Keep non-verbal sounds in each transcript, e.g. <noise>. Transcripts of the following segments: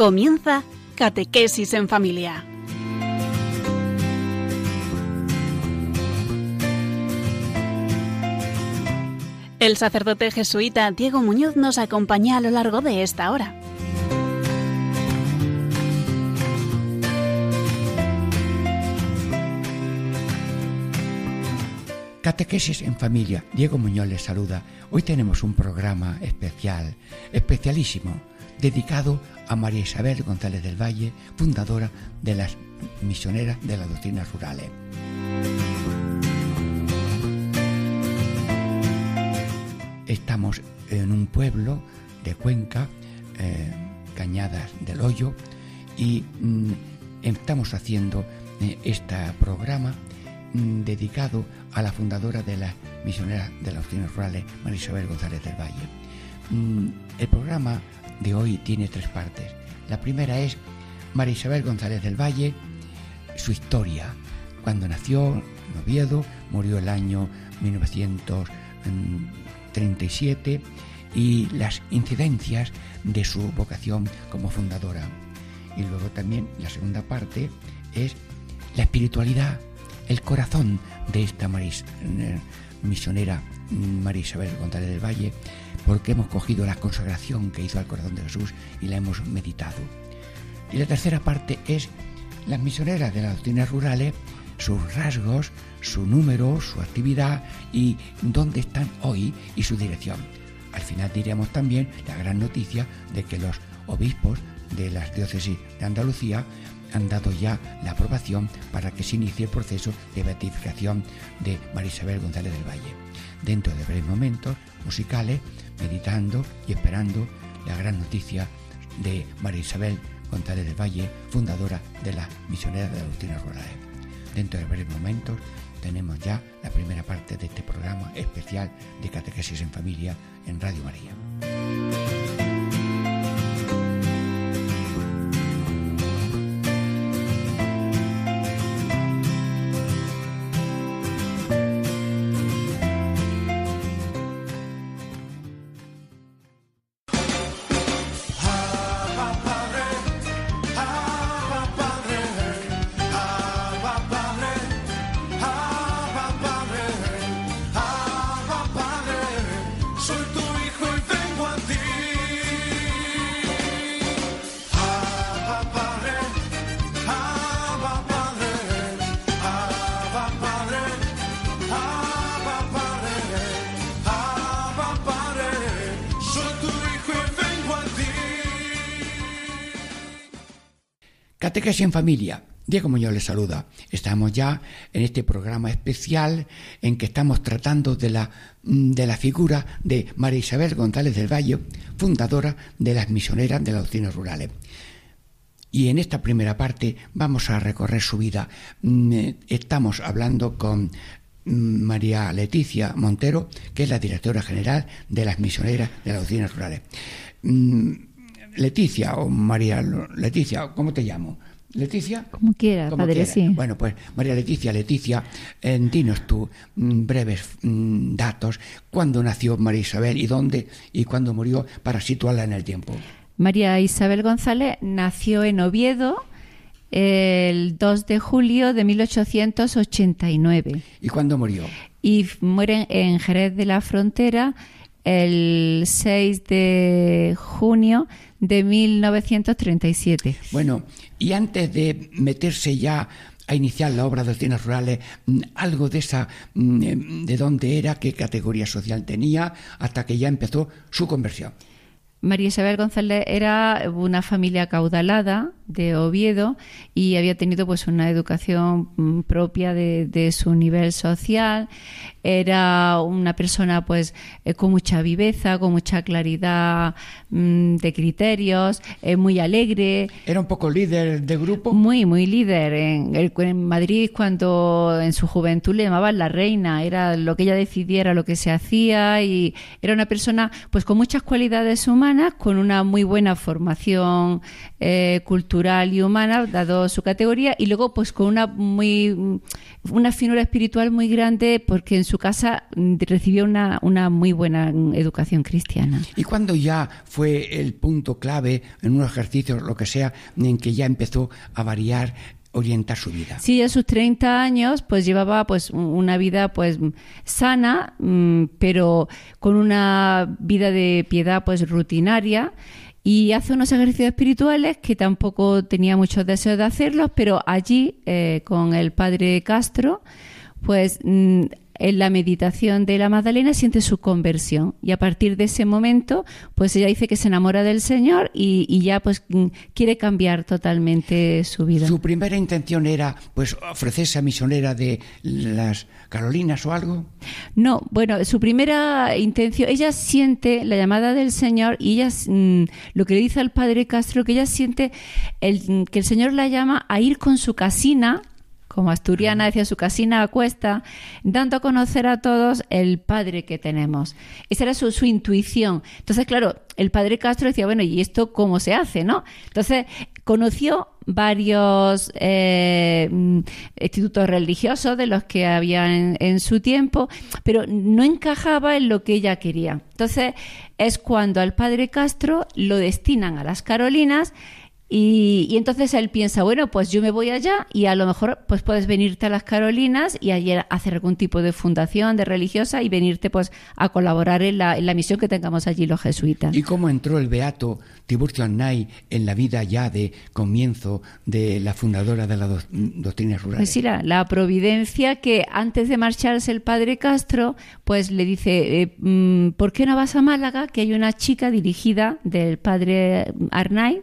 Comienza Catequesis en Familia. El sacerdote jesuita Diego Muñoz nos acompaña a lo largo de esta hora. Catequesis en familia. Diego Muñoz les saluda. Hoy tenemos un programa especial, especialísimo, dedicado a María Isabel González del Valle, fundadora de las misioneras de las doctrinas rurales. Estamos en un pueblo de Cuenca, eh, Cañadas del Hoyo, y mm, estamos haciendo este programa mm, dedicado a la fundadora de las misioneras de las doctrinas rurales, María Isabel González del Valle. Mm, el programa de hoy tiene tres partes. La primera es María Isabel González del Valle, su historia, cuando nació en Oviedo, murió el año 1937 y las incidencias de su vocación como fundadora. Y luego también la segunda parte es la espiritualidad, el corazón de esta maris, eh, misionera María Isabel González del Valle, porque hemos cogido la consagración que hizo al corazón de Jesús y la hemos meditado. Y la tercera parte es las misioneras de las doctrinas rurales, sus rasgos, su número, su actividad y dónde están hoy y su dirección. Al final diremos también la gran noticia de que los obispos de las diócesis de Andalucía han dado ya la aprobación para que se inicie el proceso de beatificación de María Isabel González del Valle. Dentro de breves momentos musicales, meditando y esperando la gran noticia de María Isabel González del Valle, fundadora de la Misionera de Doctrina Rurales. Dentro de breves momentos tenemos ya la primera parte de este programa especial de Catequesis en Familia en Radio María. Catequesis en familia. Diego Muñoz les saluda. Estamos ya en este programa especial en que estamos tratando de la, mm, de la figura de María Isabel González del Valle, fundadora de las misioneras de las doctrinas rurales. Y en esta primera parte vamos a recorrer su vida. Mm, eh, estamos hablando con mm, María Leticia Montero, que es la directora general de las misioneras de las doctrinas rurales. Leticia o María Leticia, ¿cómo te llamo? Leticia. Como quiera, padre, sí. Bueno, pues María Leticia, Leticia, eh, dinos tú mm, breves mm, datos, cuándo nació María Isabel y dónde y cuándo murió para situarla en el tiempo. María Isabel González nació en Oviedo el 2 de julio de 1889. ¿Y cuándo murió? Y muere en Jerez de la Frontera el 6 de junio de 1937. Bueno, y antes de meterse ya a iniciar la obra de doctrinas rurales, mm, algo de esa, mm, de dónde era, qué categoría social tenía, hasta que ya empezó su conversión. María Isabel González era una familia caudalada de Oviedo y había tenido pues una educación mm, propia de, su nivel social. Era una persona pues eh, con mucha viveza, con mucha claridad mm, de criterios, eh, muy alegre. Era un poco líder de grupo. Muy, muy líder. En, en Madrid cuando en su juventud le llamaban la reina, era lo que ella decidiera, lo que se hacía y era una persona pues con muchas cualidades humanas con una muy buena formación eh, cultural natural y humana, dado su categoría, y luego pues con una muy una finura espiritual muy grande porque en su casa mm, recibió una, una muy buena educación cristiana. ¿Y cuando ya fue el punto clave en unos ejercicios, lo que sea, en que ya empezó a variar orientar su vida. Sí, a sus 30 años pues llevaba pues una vida pues sana, mm, pero con una vida de piedad pues rutinaria y hace unos ejercicios espirituales que tampoco tenía muchos deseos de hacerlos, pero allí eh, con el padre Castro pues mm, en la meditación de la Magdalena siente su conversión y a partir de ese momento pues ella dice que se enamora del Señor y, ya pues mm, quiere cambiar totalmente su vida. Su primera intención era pues ofrecerse a misionera de las Carolinas o algo. No, bueno, su primera intención, ella siente la llamada del Señor y ella mm, lo que le dice al padre Castro que ella siente el, que el Señor la llama a ir con su casina como asturiana decía su casina a cuesta, dando a conocer a todos el padre que tenemos. Esa era su, intuición. Entonces, claro, el padre Castro decía, bueno, ¿y esto cómo se hace? ¿no? Entonces, conoció varios eh, institutos religiosos de los que había en, su tiempo, pero no encajaba en lo que ella quería. Entonces, es cuando al padre Castro lo destinan a las Carolinas y, entonces él piensa, bueno, pues yo me voy allá y a lo mejor pues puedes venirte a las Carolinas y allí hacer algún tipo de fundación, de religiosa y venirte pues a colaborar en la, en la misión que tengamos allí los jesuitas. ¿Y cómo entró el beato Tiburcio Arnay en la vida ya de comienzo de la fundadora de la doctrina rural? Pues sí, la, providencia que antes de marcharse el padre Castro pues le dice, eh, mm, ¿por qué no vas a Málaga? Que hay una chica dirigida del padre Arnay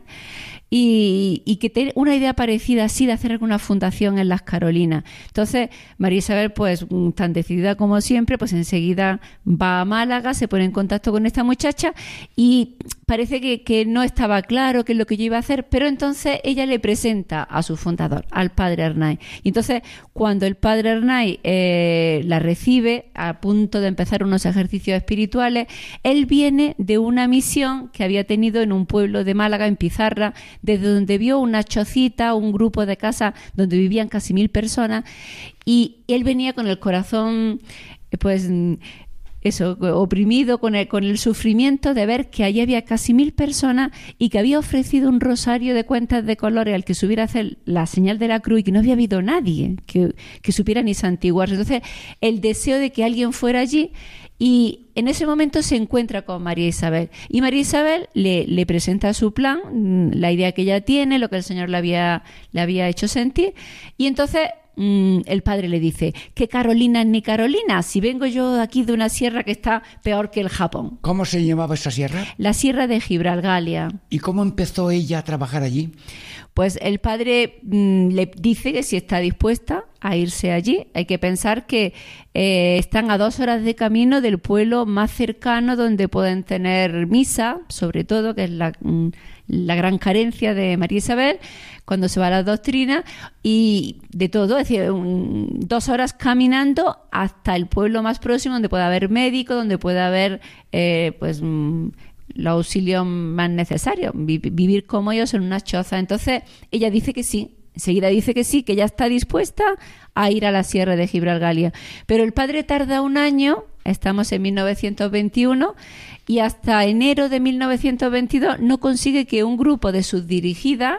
y, que tiene una idea parecida así de hacer alguna fundación en las Carolinas. Entonces, María Isabel, pues mm, tan decidida como siempre, pues enseguida va a Málaga, se pone en contacto con esta muchacha y parece que, no estaba claro qué es lo que yo iba a hacer, pero entonces ella le presenta a su fundador, al padre Hernay. Y entonces, cuando el padre Hernay eh, la recibe, a punto de empezar unos ejercicios espirituales, él viene de una misión que había tenido en un pueblo de Málaga, en Pizarra, desde donde vio una chocita, un grupo de casa donde vivían casi mil personas, y él venía con el corazón pues eso, oprimido con el, con el sufrimiento de ver que allí había casi mil personas y que había ofrecido un rosario de cuentas de colores al que subiera a hacer la señal de la cruz y que no había habido nadie que, que supiera ni santiguarse. Entonces, el deseo de que alguien fuera allí y en ese momento se encuentra con María Isabel. Y María Isabel le, le, presenta su plan, mm, la idea que ella tiene, lo que el Señor le había, le había hecho sentir. Y entonces Mm, el padre le dice, ¿qué Carolina ni Carolina? Si vengo yo aquí de una sierra que está peor que el Japón. ¿Cómo se llamaba esa sierra? La sierra de Gibralgalia. ¿Y cómo empezó ella a trabajar allí? Pues el padre mm, le dice que si está dispuesta a irse allí. Hay que pensar que eh, están a dos horas de camino del pueblo más cercano donde pueden tener misa, sobre todo, que es la, mm, la gran carencia de María Isabel cuando se va a la doctrina y de todo, es decir, dos horas caminando hasta el pueblo más próximo donde pueda haber médico, donde pueda haber eh, pues mm, los auxilios más necesarios, vivir como ellos en una choza. Entonces ella dice que sí, enseguida dice que sí, que ya está dispuesta a ir a la sierra de Gibralgalia. Pero el padre tarda un año, estamos en 1921, y hasta enero de 1922 no consigue que un grupo de sus dirigidas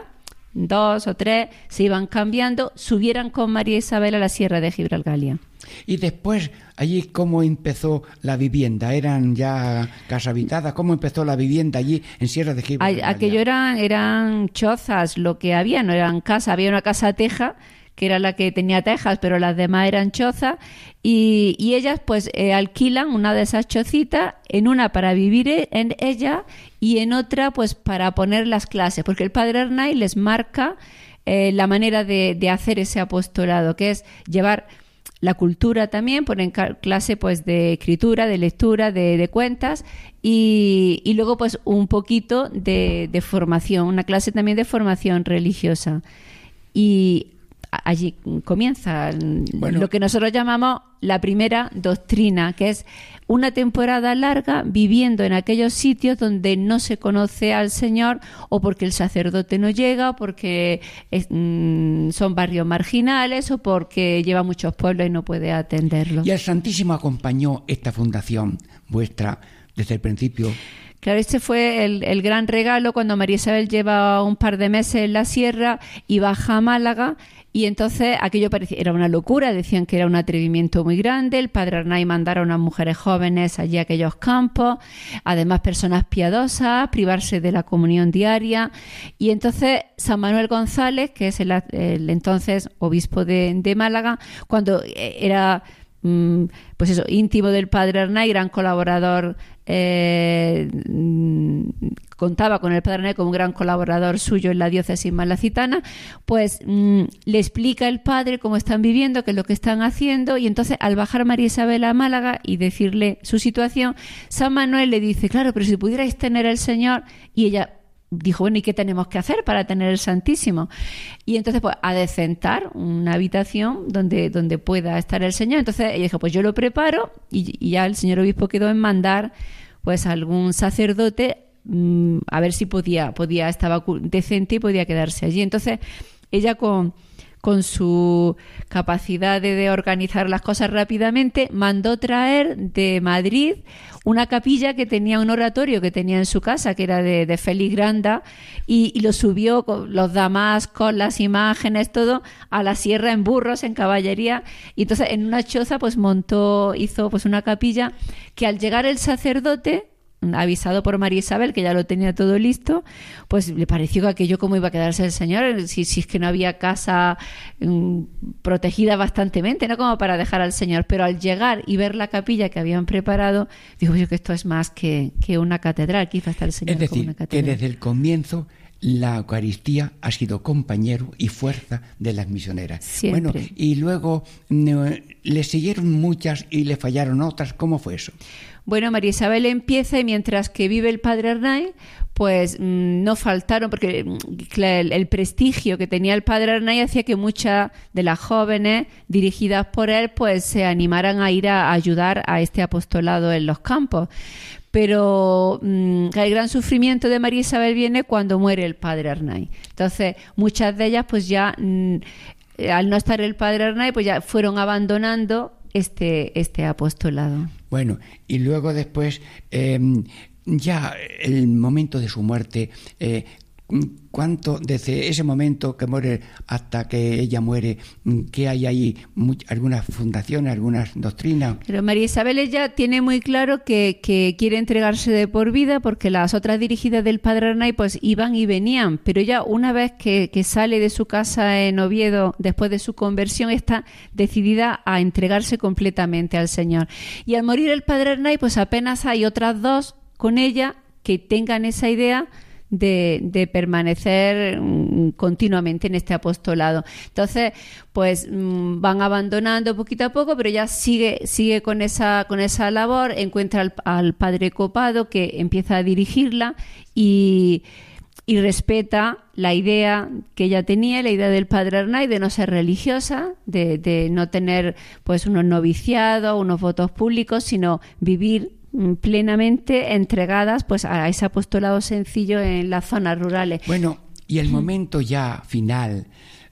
dos o tres se iban cambiando, subieran con María Isabel a la Sierra de Gibralgalia. Y después, allí, ¿cómo empezó la vivienda? ¿Eran ya casa habitada? ¿Cómo empezó la vivienda allí en Sierra de Gibralgalia? Aquello eran, eran chozas, lo que había, no eran casas, había una casa teja que era la que tenía tejas, pero las demás eran chozas, y, ellas pues eh, alquilan una de esas chocitas, en una para vivir e, en ella y en otra pues para poner las clases, porque el padre Arnay les marca eh, la manera de, hacer ese apostolado, que es llevar la cultura también, ponen clase pues de escritura, de lectura, de, cuentas y, y, luego pues un poquito de, de, formación, una clase también de formación religiosa. Y allí comienza lo que nosotros llamamos la primera doctrina, que es una temporada larga viviendo en aquellos sitios donde no se conoce al Señor o porque el sacerdote no llega, o porque mm, son barrios marginales o porque lleva muchos pueblos y no puede atenderlos. Y el Santísimo acompañó esta fundación vuestra desde el principio. Claro, este fue el, gran regalo cuando María Isabel lleva un par de meses en la sierra y baja a Málaga y entonces aquello parecía, era una locura, decían que era un atrevimiento muy grande, el padre Arnay mandara a unas mujeres jóvenes allí a aquellos campos, además personas piadosas, privarse de la comunión diaria. Y entonces San Manuel González, que es el, entonces obispo de, de Málaga, cuando eh, era Mm, pues eso, íntimo del padre Arnay, gran colaborador, eh, mm, contaba con el padre Arnay como un gran colaborador suyo en la diócesis malacitana, pues mm, le explica el padre cómo están viviendo, qué es lo que están haciendo, y entonces al bajar María Isabel a Málaga y decirle su situación, San Manuel le dice, claro, pero si pudierais tener el Señor, y ella dijo, bueno, ¿y qué tenemos que hacer para tener el Santísimo? Y entonces, pues, a decentar una habitación donde, donde pueda estar el Señor. Entonces ella dijo, pues yo lo preparo y, ya el señor obispo quedó en mandar, pues, algún sacerdote mm, a ver si podía, podía, estaba decente y podía quedarse allí. Entonces, ella con con su capacidad de, organizar las cosas rápidamente, mandó traer de Madrid una capilla que tenía un oratorio que tenía en su casa, que era de, de Félix Granda, y, lo subió con los damascos, las imágenes, todo, a la sierra en burros, en caballería. Y entonces en una choza pues montó, hizo pues una capilla que al llegar el sacerdote avisado por María Isabel, que ya lo tenía todo listo, pues le pareció que aquello como iba a quedarse el señor, si, si es que no había casa mm, protegida bastantemente, ¿no? Como para dejar al señor. Pero al llegar y ver la capilla que habían preparado, dijo yo que esto es más que, que una catedral, quizás está el señor es decir, que desde el comienzo la Eucaristía ha sido compañero y fuerza de las misioneras. Bueno, y luego mm, le siguieron muchas y le fallaron otras. ¿Cómo fue eso? Bueno, María Isabel empieza y mientras que vive el padre Arnay, pues mm, no faltaron, porque mm, el, prestigio que tenía el padre Arnay hacía que muchas de las jóvenes dirigidas por él, pues se animaran a ir a, ayudar a este apostolado en los campos. Pero mm, el gran sufrimiento de María Isabel viene cuando muere el padre Arnay. Entonces, muchas de ellas, pues ya, al no estar el padre Arnay, pues ya fueron abandonando este, este apostolado. Bueno, y luego después, em, ya el momento de su muerte, eh, cuánto desde ese momento que muere hasta que ella muere, que hay ahí algunas fundaciones, algunas doctrinas. Pero María Isabel ella tiene muy claro que, quiere entregarse de por vida porque las otras dirigidas del Padre Arnay pues iban y venían, pero ella una vez que, que sale de su casa en Oviedo después de su conversión está decidida a entregarse completamente al Señor. Y al morir el Padre Arnay pues apenas hay otras dos con ella que tengan esa idea de, permanecer mm, continuamente en este apostolado. Entonces, pues mm, van abandonando poquito a poco, pero ya sigue, sigue con esa, con esa labor, encuentra al, padre copado que empieza a dirigirla y, respeta la idea que ella tenía, la idea del padre Arnay de no ser religiosa, de, de no tener pues unos noviciados, unos votos públicos, sino vivir plenamente entregadas pues a ese apostolado sencillo en las zonas rurales. Bueno, y el momento ya final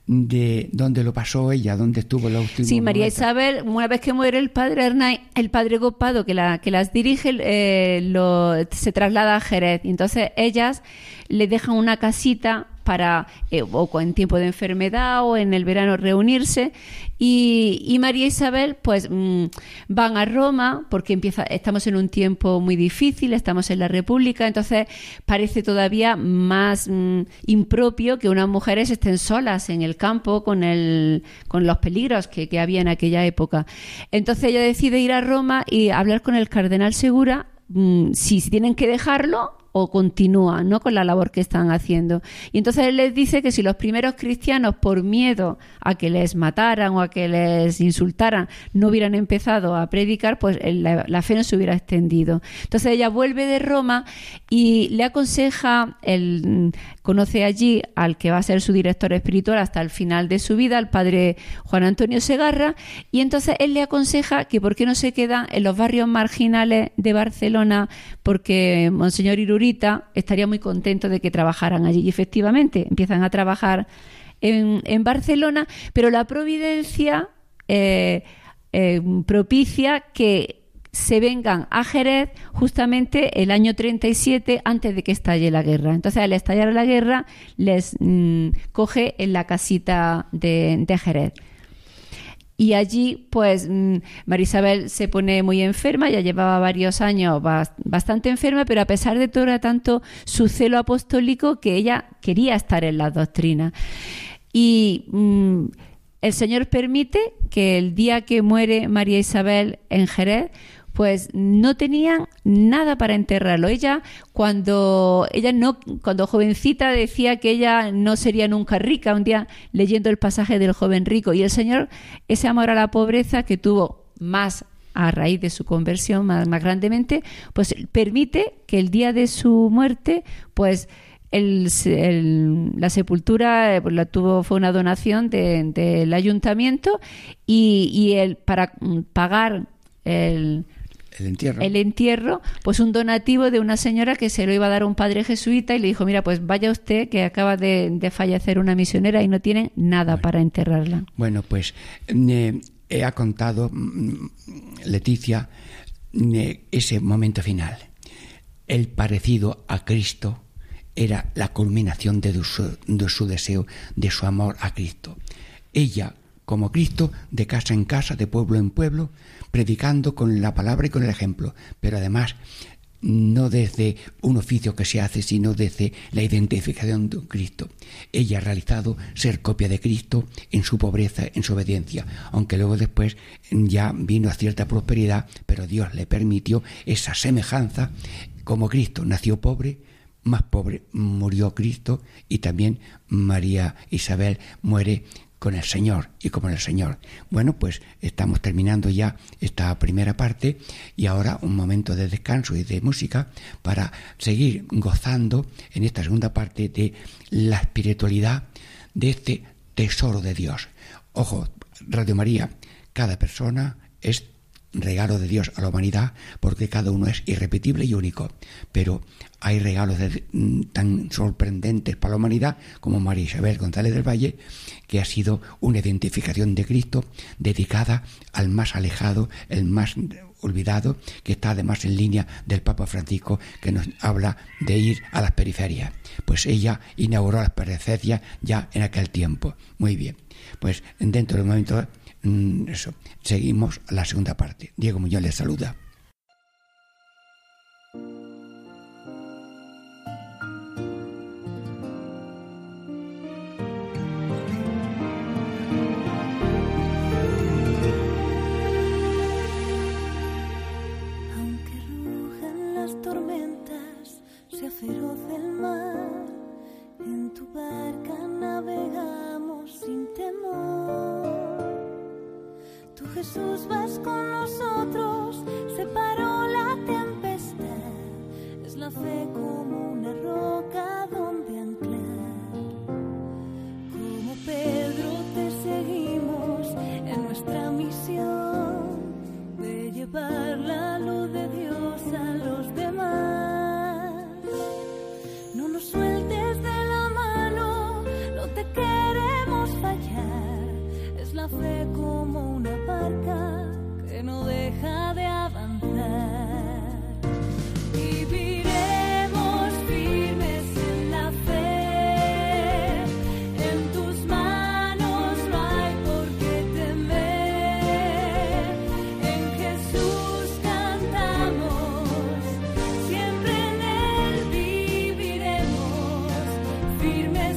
de dónde lo pasó ella, dónde estuvo la última. Sí, María Isabel, una vez que muere el padre Hernán, el padre Gopado que, la, que las dirige, eh, lo, se traslada a Jerez. Y entonces ellas le dejan una casita para eh, o en tiempo de enfermedad o en el verano reunirse. Y, María Isabel pues mm, van a Roma porque empieza estamos en un tiempo muy difícil estamos en la República entonces parece todavía más mm, impropio que unas mujeres estén solas en el campo con el con los peligros que, que había en aquella época. Entonces ella decide ir a Roma y hablar con el cardenal Segura mm, si tienen que dejarlo o continúan ¿no? con la labor que están haciendo. Y entonces él les dice que si los primeros cristianos, por miedo a que les mataran o a que les insultaran, no hubieran empezado a predicar, pues la, fe no se hubiera extendido. Entonces ella vuelve de Roma y le aconseja, el, conoce allí al que va a ser su director espiritual hasta el final de su vida, al padre Juan Antonio Segarra, y entonces él le aconseja que por qué no se queda en los barrios marginales de Barcelona, porque Monseñor Irurita estaría muy contento de que trabajaran allí. Y efectivamente, empiezan a trabajar en, Barcelona, pero la providencia eh, eh, propicia que se vengan a Jerez justamente el año 37 antes de que estalle la guerra. Entonces, al estallar la guerra, les mm, coge en la casita de, de Jerez. Y allí, pues, mm, Marisabel se pone muy enferma, ya llevaba varios años bastante enferma, pero a pesar de todo era tanto su celo apostólico que ella quería estar en la doctrina. Y mm, el Señor permite que el día que muere María Isabel en Jerez, pues no tenían nada para enterrarlo. Ella cuando ella no cuando jovencita decía que ella no sería nunca rica, un día leyendo el pasaje del joven rico y el Señor ese amor a la pobreza que tuvo más a raíz de su conversión más, más grandemente, pues permite que el día de su muerte, pues el, la sepultura eh, pues, la tuvo fue una donación del ayuntamiento y, y el, para pagar el, el entierro. El entierro, pues un donativo de una señora que se lo iba a dar a un padre jesuita y le dijo, mira, pues vaya usted que acaba de, fallecer una misionera y no tiene nada para enterrarla. Bueno, pues eh, ha contado mm, Leticia eh, ese momento final. El parecido a Cristo era la culminación de su, de su deseo, de su amor a Cristo. Ella, como Cristo, de casa en casa, de pueblo en pueblo, predicando con la palabra y con el ejemplo, pero además no desde un oficio que se hace, sino desde la identificación de Cristo. Ella ha realizado ser copia de Cristo en su pobreza, en su obediencia, aunque luego después ya vino a cierta prosperidad, pero Dios le permitió esa semejanza, como Cristo nació pobre, más pobre murió Cristo y también María Isabel muere con el Señor y como el Señor. Bueno, pues estamos terminando ya esta primera parte y ahora un momento de descanso y de música para seguir gozando en esta segunda parte de la espiritualidad de este tesoro de Dios. Ojo, Radio María, cada persona es regalo de Dios a la humanidad porque cada uno es irrepetible y único, pero hay regalos mm, tan sorprendentes para la humanidad como María Isabel González del Valle, que ha sido una identificación de Cristo dedicada al más alejado, el más olvidado, que está además en línea del Papa Francisco, que nos habla de ir a las periferias. Pues ella inauguró las periferias ya en aquel tiempo. Muy bien. Pues dentro del momento, eso, seguimos la segunda parte. Diego Muñoz les saluda. feroz el mar, en tu barca navegamos sin temor. Jesús vas con nosotros, separó la tempestad, es la fe como una roca donde anclar. Como Pedro te seguimos en nuestra misión de llevar la fe como una barca que no deja de avanzar. Viviremos firmes en la fe. En tus manos no hay por qué temer. En Jesús cantamos, siempre en Él viviremos firmes.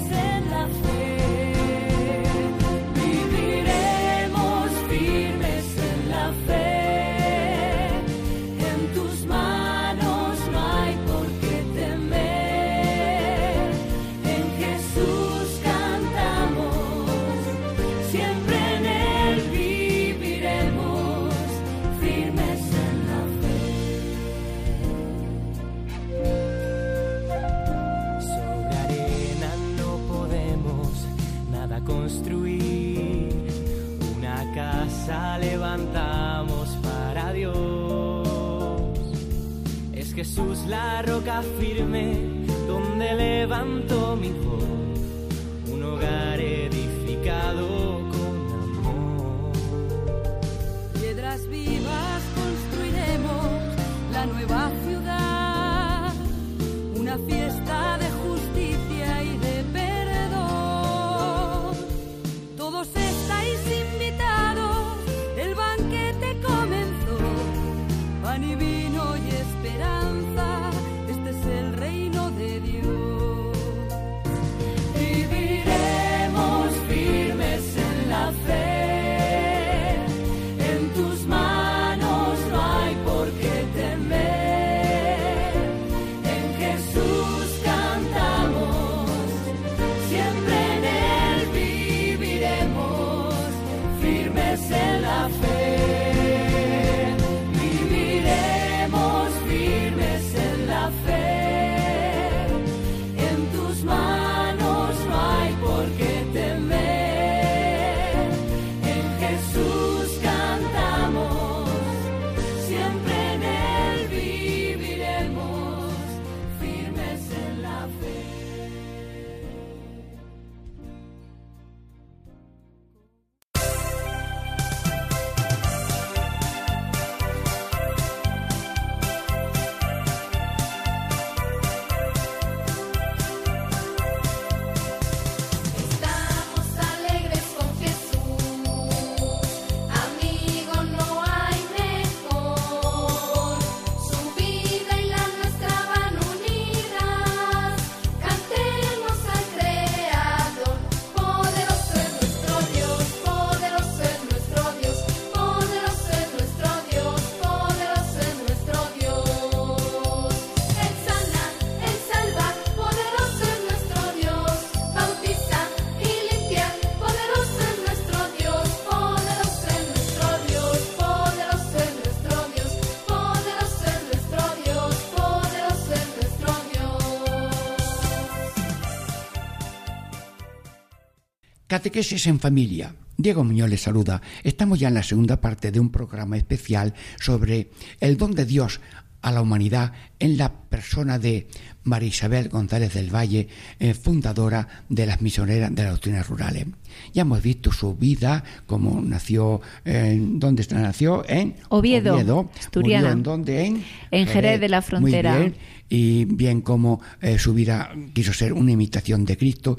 Catequesis en familia. Diego Muñoz les saluda. Estamos ya en la segunda parte de un programa especial sobre el don de Dios a la humanidad en la persona de María Isabel González del Valle, eh, fundadora de las misioneras de las doctrinas rurales. Ya hemos visto su vida, cómo nació, en ¿dónde nació? En Oviedo, Oviedo. asturiana. ¿En dónde? En, En Jerez de la Frontera. Muy bien y bien como eh, su vida quiso ser una imitación de Cristo,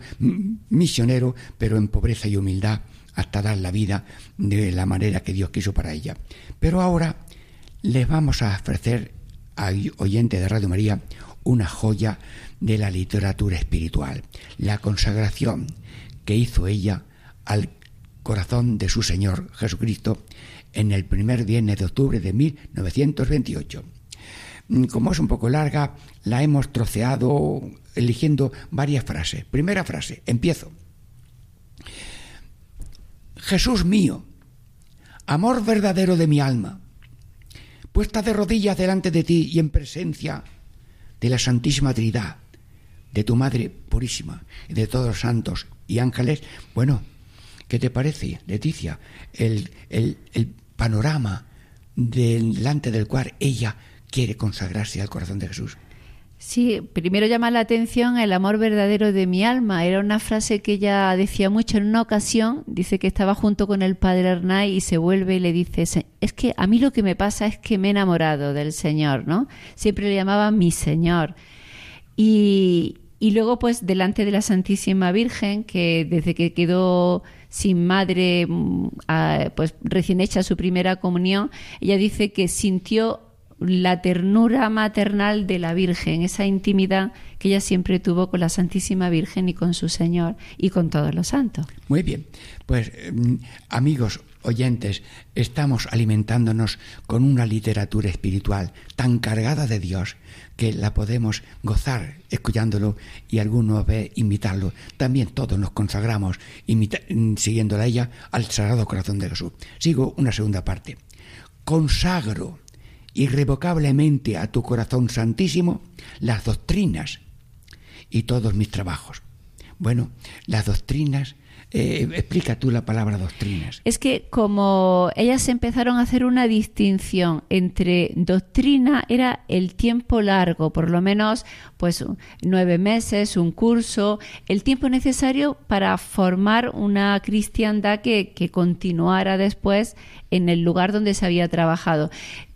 misionero, pero en pobreza y humildad, hasta dar la vida de la manera que Dios quiso para ella. Pero ahora les vamos a ofrecer a oyentes de Radio María una joya de la literatura espiritual, la consagración que hizo ella al corazón de su Señor Jesucristo en el primer viernes de octubre de 1928. Mm, Como es un poco larga, la hemos troceado eligiendo varias frases. Primera frase, empiezo. Jesús mío, amor verdadero de mi alma, puesta de rodillas delante de ti y en presencia de la Santísima Trinidad, de tu Madre Purísima y de todos los santos y ángeles, bueno, ¿qué te parece, Leticia? El, el- el panorama delante del cual ella quiere consagrarse al corazón de Jesús. Sí, primero llama la atención el amor verdadero de mi alma. Era una frase que ella decía mucho en una ocasión. Dice que estaba junto con el padre Hernay y se vuelve y le dice, "Se- es que a mí lo que me pasa es que me he enamorado del Señor, ¿no? Siempre le llamaba mi Señor. Y, y luego, pues, delante de la Santísima Virgen, que desde que quedó sin madre, mm, a- pues recién hecha su primera comunión, ella dice que sintió la ternura maternal de la Virgen, esa intimidad que ella siempre tuvo con la Santísima Virgen y con su Señor y con todos los santos. Muy bien, pues eh, amigos oyentes, estamos alimentándonos con una literatura espiritual tan cargada de Dios que la podemos gozar escuchándolo y algunos ve imitarlo. También todos nos consagramos mm, siguiéndola a ella al Sagrado Corazón de Jesús. Sigo una segunda parte. Consagro irrevocablemente a tu corazón santísimo las doctrinas y todos mis trabajos. Bueno, las doctrinas Eh, explica tú la palabra doctrinas. Es que como ellas empezaron a hacer una distinción entre doctrina era el tiempo largo, por lo menos pues nueve meses, un curso, el tiempo necesario para formar una cristiandad que, que continuara después en el lugar donde se había trabajado.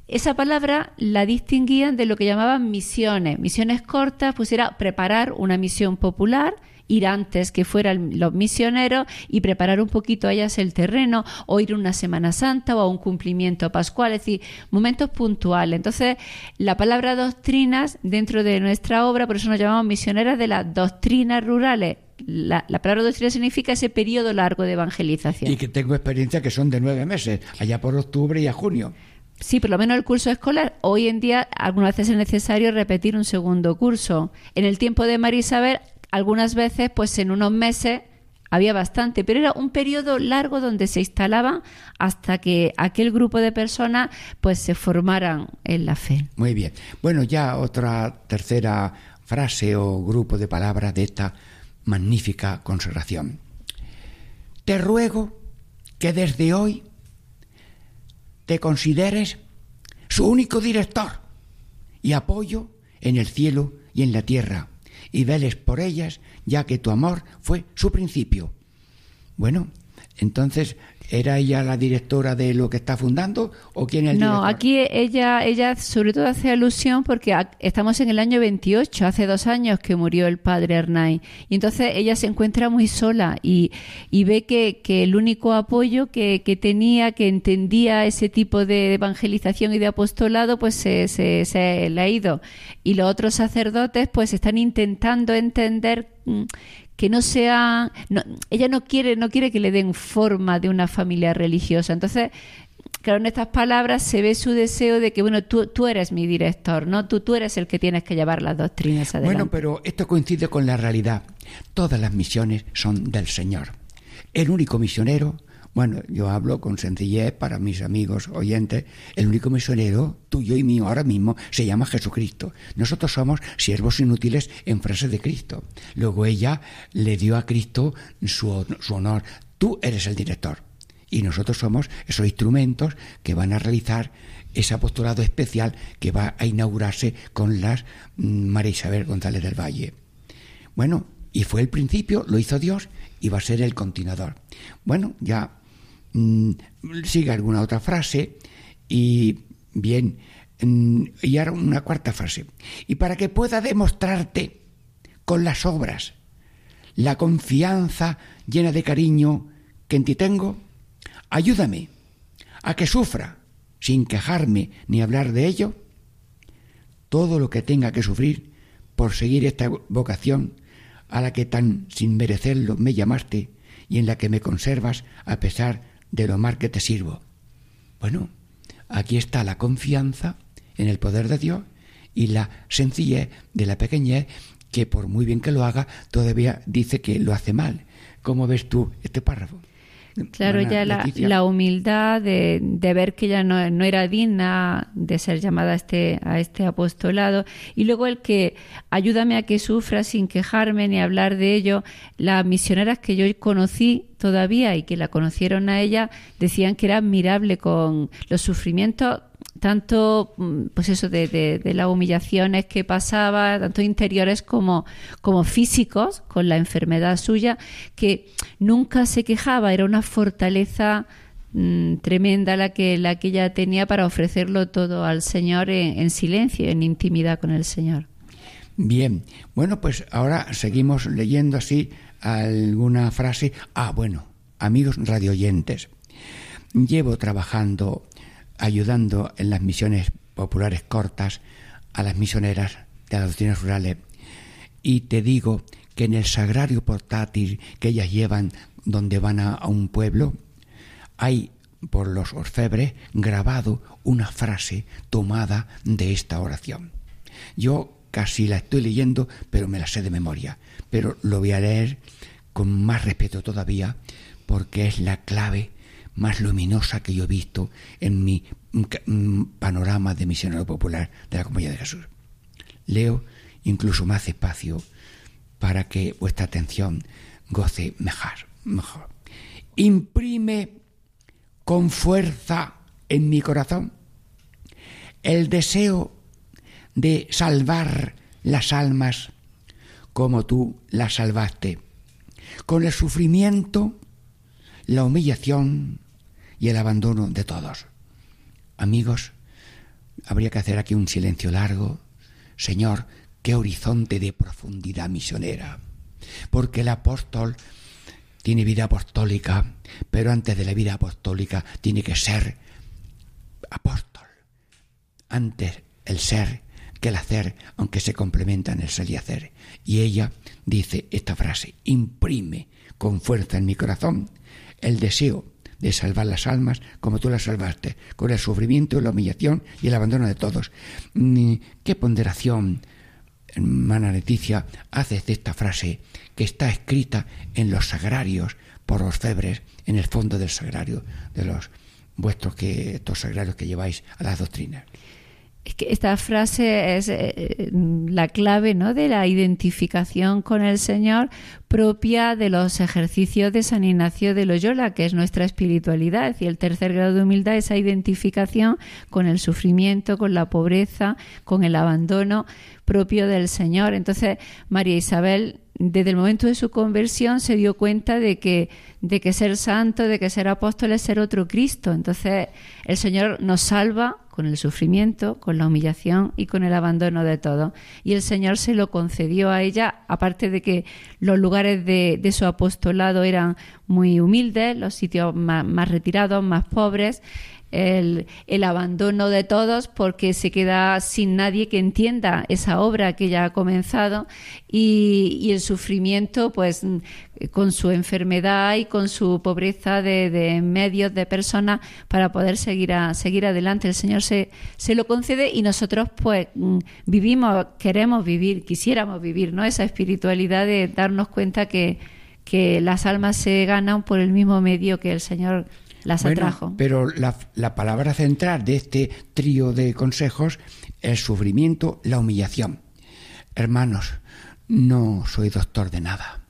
Esa palabra la distinguían de lo que llamaban misiones. Misiones cortas, pues era preparar una misión popular, ir antes que fueran los misioneros y preparar un poquito a ellas el terreno, o ir una Semana Santa o a un cumplimiento pascual, es decir, momentos puntuales. Entonces, la palabra doctrinas dentro de nuestra obra, por eso nos llamamos misioneras de las doctrinas rurales. La, la palabra doctrina significa ese periodo largo de evangelización. Y que tengo experiencia que son de nueve meses, allá por octubre y a junio. Sí, por lo menos el curso escolar. Hoy en día algunas veces es necesario repetir un segundo curso. En el tiempo de María Isabel, algunas veces, pues en unos meses había bastante, pero era un periodo largo donde se instalaban hasta que aquel grupo de personas pues se formaran en la fe. Muy bien. Bueno, ya otra tercera frase o grupo de palabras de esta magnífica consagración. Te ruego que desde hoy te consideres su único director y apoyo en el cielo y en la tierra, y veles por ellas, ya que tu amor fue su principio. Bueno, entonces, ¿era ella la directora de lo que está fundando o quién es el No, director? aquí ella, ella sobre todo hace alusión porque estamos en el año 28, hace dos años que murió el padre Hernán. Y entonces ella se encuentra muy sola y, y ve que, que el único apoyo que, que tenía, que entendía ese tipo de evangelización y de apostolado, pues se, se, se le ha ido. Y los otros sacerdotes pues están intentando entender mm, que no sea no- ella no quiere no quiere que le den forma de una familia religiosa entonces claro en estas palabras se ve su deseo de que bueno tú, tú eres mi director no tú tú eres el que tienes que llevar las doctrinas adelante Bueno, pero esto coincide con la realidad. Todas las misiones son del Señor. El único misionero, bueno, yo hablo con sencillez para mis amigos oyentes, el único misionero tuyo y mío ahora mismo se llama Jesucristo. Nosotros somos siervos inútiles en frase de Cristo. Luego ella le dio a Cristo su, su honor. Tú eres el director. Y nosotros somos esos instrumentos que van a realizar ese apostolado especial que va a inaugurarse con las mm, María Isabel González del Valle. Bueno, y fue el principio, lo hizo Dios y va a ser el continuador. Bueno, ya sigue alguna otra frase y bien, mm, y ahora una cuarta frase. Y para que pueda demostrarte con las obras la confianza llena de cariño que en ti tengo, ayúdame a que sufra, sin quejarme ni hablar de ello, todo lo que tenga que sufrir por seguir esta vocación a la que tan sin merecerlo me llamaste y en la que me conservas a pesar de lo mal que te sirvo. Bueno, aquí está la confianza en el poder de Dios y la sencillez de la pequeñez que por muy bien que lo haga todavía dice que lo hace mal. ¿Cómo ves tú este párrafo? Claro, ya la, la humildad de, de ver que ella no, no era digna de ser llamada a este, a este apostolado. Y luego el que ayúdame a que sufra sin quejarme ni hablar de ello. Las misioneras que yo conocí todavía y que la conocieron a ella decían que era admirable con los sufrimientos tanto mm, pues eso de, de- las humillaciones que pasaba, tanto interiores como, como físicos, con la enfermedad suya, que nunca se quejaba, era una fortaleza mm, tremenda la que, la que ella tenía para ofrecerlo todo al Señor en, en silencio, en intimidad con el Señor. Bien, bueno, pues ahora seguimos leyendo así alguna frase. Ah, bueno, amigos radioyentes, llevo trabajando, ayudando en las misiones populares cortas a las misioneras de las doctrinas rurales y te digo que en el sagrario portátil que ellas llevan donde van a, a un pueblo, hay por los orfebres grabado una frase tomada de esta oración. Yo casi la estoy leyendo, pero me la sé de memoria. Pero lo voy a leer con más respeto todavía, porque es la clave más luminosa que yo he visto en mi mm, mm, panorama de misionero popular de la Comunidad de Jesús. Leo incluso más despacio para que vuestra atención goce mejor. mejor. Imprime con fuerza en mi corazón el deseo de salvar las almas como tú las salvaste, con el sufrimiento, la humillación y el abandono de todos. Amigos, habría que hacer aquí un silencio largo. Señor, qué horizonte de profundidad misionera. Porque el apóstol tiene vida apostólica, pero antes de la vida apostólica tiene que ser apóstol. Antes el ser que el hacer, aunque se complementan el ser y hacer. Y ella dice esta frase, imprime con fuerza en mi corazón el deseo de salvar las almas como tú las salvaste, con el sufrimiento, la humillación y el abandono de todos. Mm, ¿Qué ponderación, hermana Leticia, haces de esta frase que está escrita en los sagrarios por los febres, en el fondo del sagrario de los vuestros que estos sagrarios que lleváis a las doctrinas? Es que esta frase es eh, la clave ¿no? de la identificación con el Señor propia de los ejercicios de San Ignacio de Loyola, que es nuestra espiritualidad. Y el tercer grado de humildad, esa identificación con el sufrimiento, con la pobreza, con el abandono propio del Señor. Entonces, María Isabel desde el momento de su conversión se dio cuenta de que, de que ser santo, de que ser apóstol es ser otro Cristo. Entonces el Señor nos salva con el sufrimiento, con la humillación y con el abandono de todo. Y el Señor se lo concedió a ella, aparte de que los lugares de, de su apostolado eran muy humildes, los sitios más, más retirados, más pobres, el, abandono de todos porque se queda sin nadie que entienda esa obra que ya ha comenzado y, el sufrimiento pues con su enfermedad y con su pobreza de, medios de personas para poder seguir a, seguir adelante. El Señor se, se lo concede y nosotros pues vivimos queremos vivir quisiéramos vivir no esa espiritualidad de darnos cuenta que que las almas se ganan por el mismo medio que el Señor las bueno, atrajo. Pero la, la, palabra central de este trío de consejos es el sufrimiento, la humillación. Hermanos, no soy doctor de nada,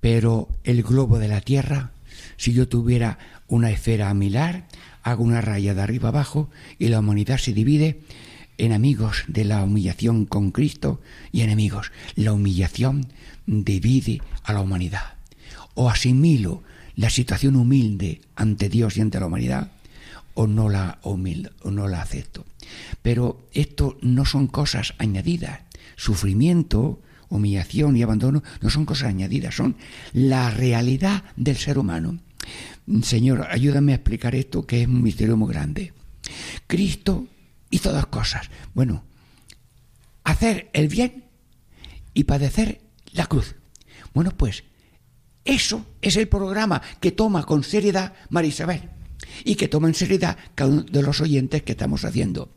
pero el globo de la Tierra, si yo tuviera una esfera a mirar, hago una raya de arriba abajo y la humanidad se divide en amigos de la humillación con Cristo y enemigos. La humillación divide a la humanidad. O asimilo la situación humilde ante Dios y ante la humanidad o no la humilde, o no la acepto. Pero esto no son cosas añadidas. Sufrimiento, humillación y abandono no son cosas añadidas, son la realidad del ser humano. Señor, ayúdame a explicar esto que es un misterio muy grande. Cristo hizo dos cosas. Bueno, hacer el bien y padecer la cruz. Bueno, pues eso es el programa que toma con seriedad María Isabel y que toma en seriedad cada uno de los oyentes que estamos haciendo.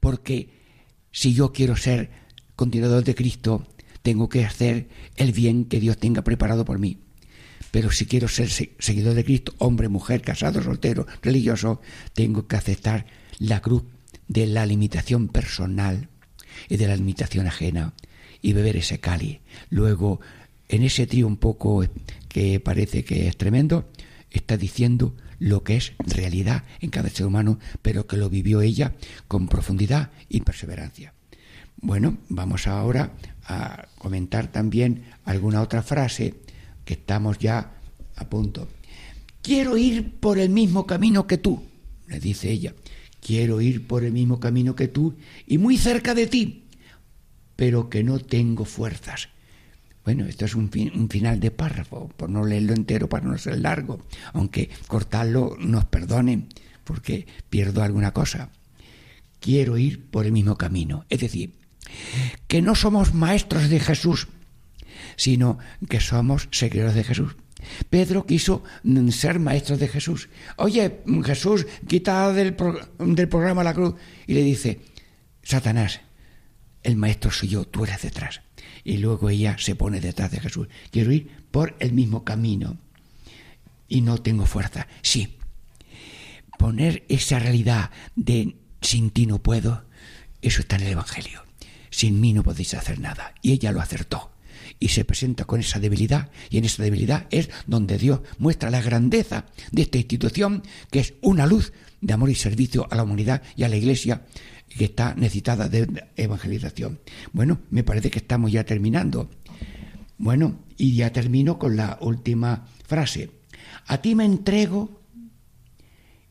Porque si yo quiero ser continuador de Cristo, tengo que hacer el bien que Dios tenga preparado por mí. Pero si quiero ser seguidor de Cristo, hombre, mujer, casado, soltero, religioso, tengo que aceptar la cruz de la limitación personal y de la limitación ajena y beber ese cali. Luego, en ese trío un poco que parece que es tremendo, está diciendo lo que es realidad en cada ser humano, pero que lo vivió ella con profundidad y perseverancia. Bueno, vamos ahora a comentar también alguna otra frase que estamos ya a punto. Quiero ir por el mismo camino que tú, le dice ella. Quiero ir por el mismo camino que tú y muy cerca de ti, pero que no tengo fuerzas. Bueno, esto es un, fin, un, final de párrafo, por no leerlo entero para no ser largo, aunque cortarlo nos perdonen, porque pierdo alguna cosa. Quiero ir por el mismo camino. Es decir, que no somos maestros de Jesús, sino que somos seguidores de Jesús. Pedro quiso ser maestro de Jesús. Oye, Jesús, quita del, pro, del programa la cruz. Y le dice, Satanás, el maestro soy yo, tú eres detrás y luego ella se pone detrás de Jesús. Quiero ir por el mismo camino y no tengo fuerza. Sí, poner esa realidad de sin ti no puedo, eso está en el Evangelio. Sin mí no podéis hacer nada. Y ella lo acertó. y se presenta con esa debilidad y en esa debilidad es donde Dios muestra la grandeza de esta institución que es una luz de amor y servicio a la humanidad y a la Iglesia que está necesitada de evangelización. Bueno, me parece que estamos ya terminando. Bueno, y ya termino con la última frase. A ti me entrego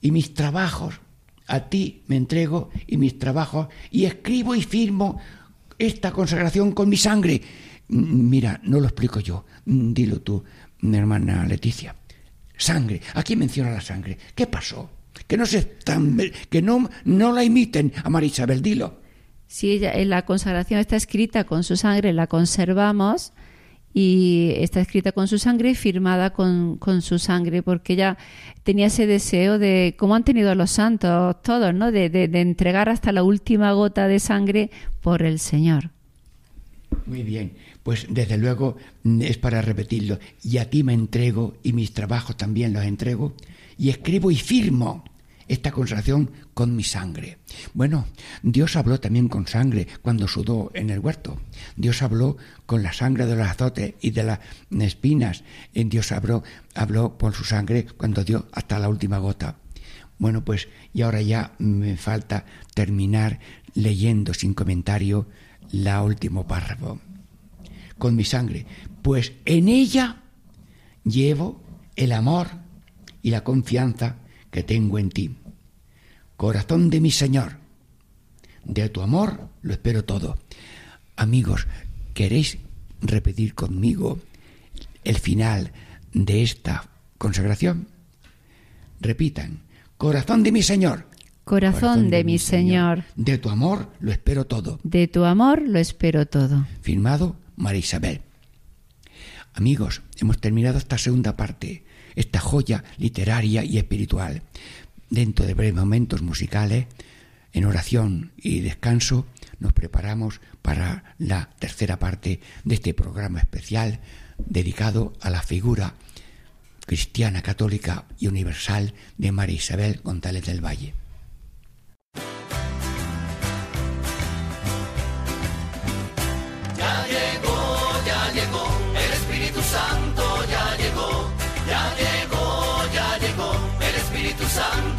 y mis trabajos, a ti me entrego y mis trabajos y escribo y firmo esta consagración con mi sangre. Mira, no lo explico yo, dilo tú, mi hermana Leticia. Sangre, aquí menciona la sangre. ¿Qué pasó? Que no se están, que no, no la imiten a María Isabel, dilo. Si ella, en la consagración está escrita con su sangre, la conservamos y está escrita con su sangre y firmada con, con su sangre, porque ella tenía ese deseo de, como han tenido los santos todos, ¿no? De, de- de entregar hasta la última gota de sangre por el Señor. Muy bien, pues desde luego mm, es para repetirlo. Y a ti me entrego y mis trabajos también los entrego y escribo y firmo esta consagración con mi sangre. Bueno, Dios habló también con sangre cuando sudó en el huerto. Dios habló con la sangre de los azotes y de las espinas. Eh, Dios habló, habló por su sangre cuando dio hasta la última gota. Bueno, pues y ahora ya me falta terminar leyendo sin comentario la último párrafo. Con mi sangre, pues en ella llevo el amor y la confianza que tengo en ti. Corazón de mi Señor, de tu amor lo espero todo. Amigos, ¿queréis repetir conmigo el final de esta consagración? Repitan, corazón de mi Señor, Corazón, de mi Señor, de tu amor lo espero todo. de tu amor lo espero todo. Firmado María Isabel. Amigos, hemos terminado esta segunda parte, esta joya literaria y espiritual. Dentro de breves momentos musicales, en oración y descanso, nos preparamos para la tercera parte de este programa especial dedicado a la figura cristiana, católica y universal de María Isabel González del Valle. Ya llegó, ya llegó, el Espíritu Santo ya llegó, ya llegó, ya llegó, el Espíritu Santo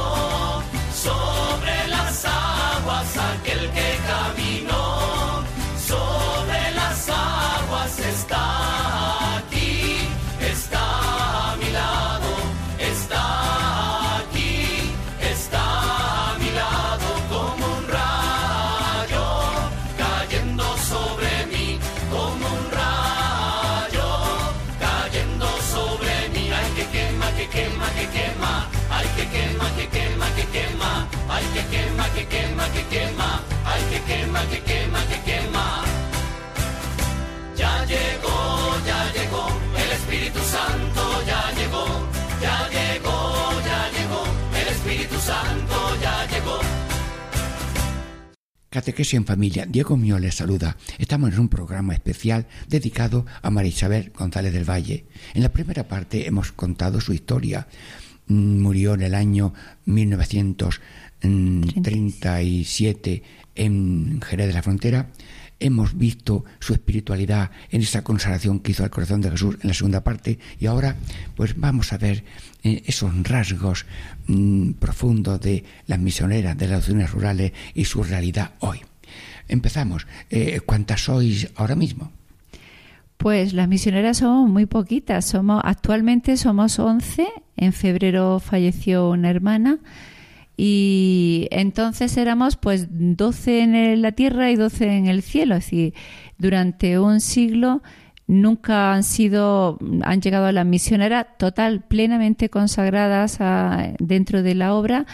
que quema, que quema, ay que quema, que quema, que quema. Ya llegó, ya llegó, el Espíritu Santo ya llegó, ya llegó, ya llegó, el Espíritu Santo ya llegó. Catequesis en familia, Diego Mío les saluda. Estamos en un programa especial dedicado a María Isabel González del Valle. En la primera parte hemos contado su historia. Mm, Murió en el año 1937 en Jerez de la Frontera. Hemos visto su espiritualidad en esa consagración que hizo al corazón de Jesús en la segunda parte y ahora pues vamos a ver eh, esos rasgos mm, profundos de las misioneras de las zonas rurales y su realidad hoy. Empezamos. Eh, ¿Cuántas sois ahora mismo? Pues las misioneras somos muy poquitas. Somos actualmente somos 11. En febrero falleció una hermana y entonces éramos pues 12 en la tierra y 12 en el cielo. Es decir, durante un siglo nunca han sido han llegado a las misioneras total plenamente consagradas a- dentro de la obra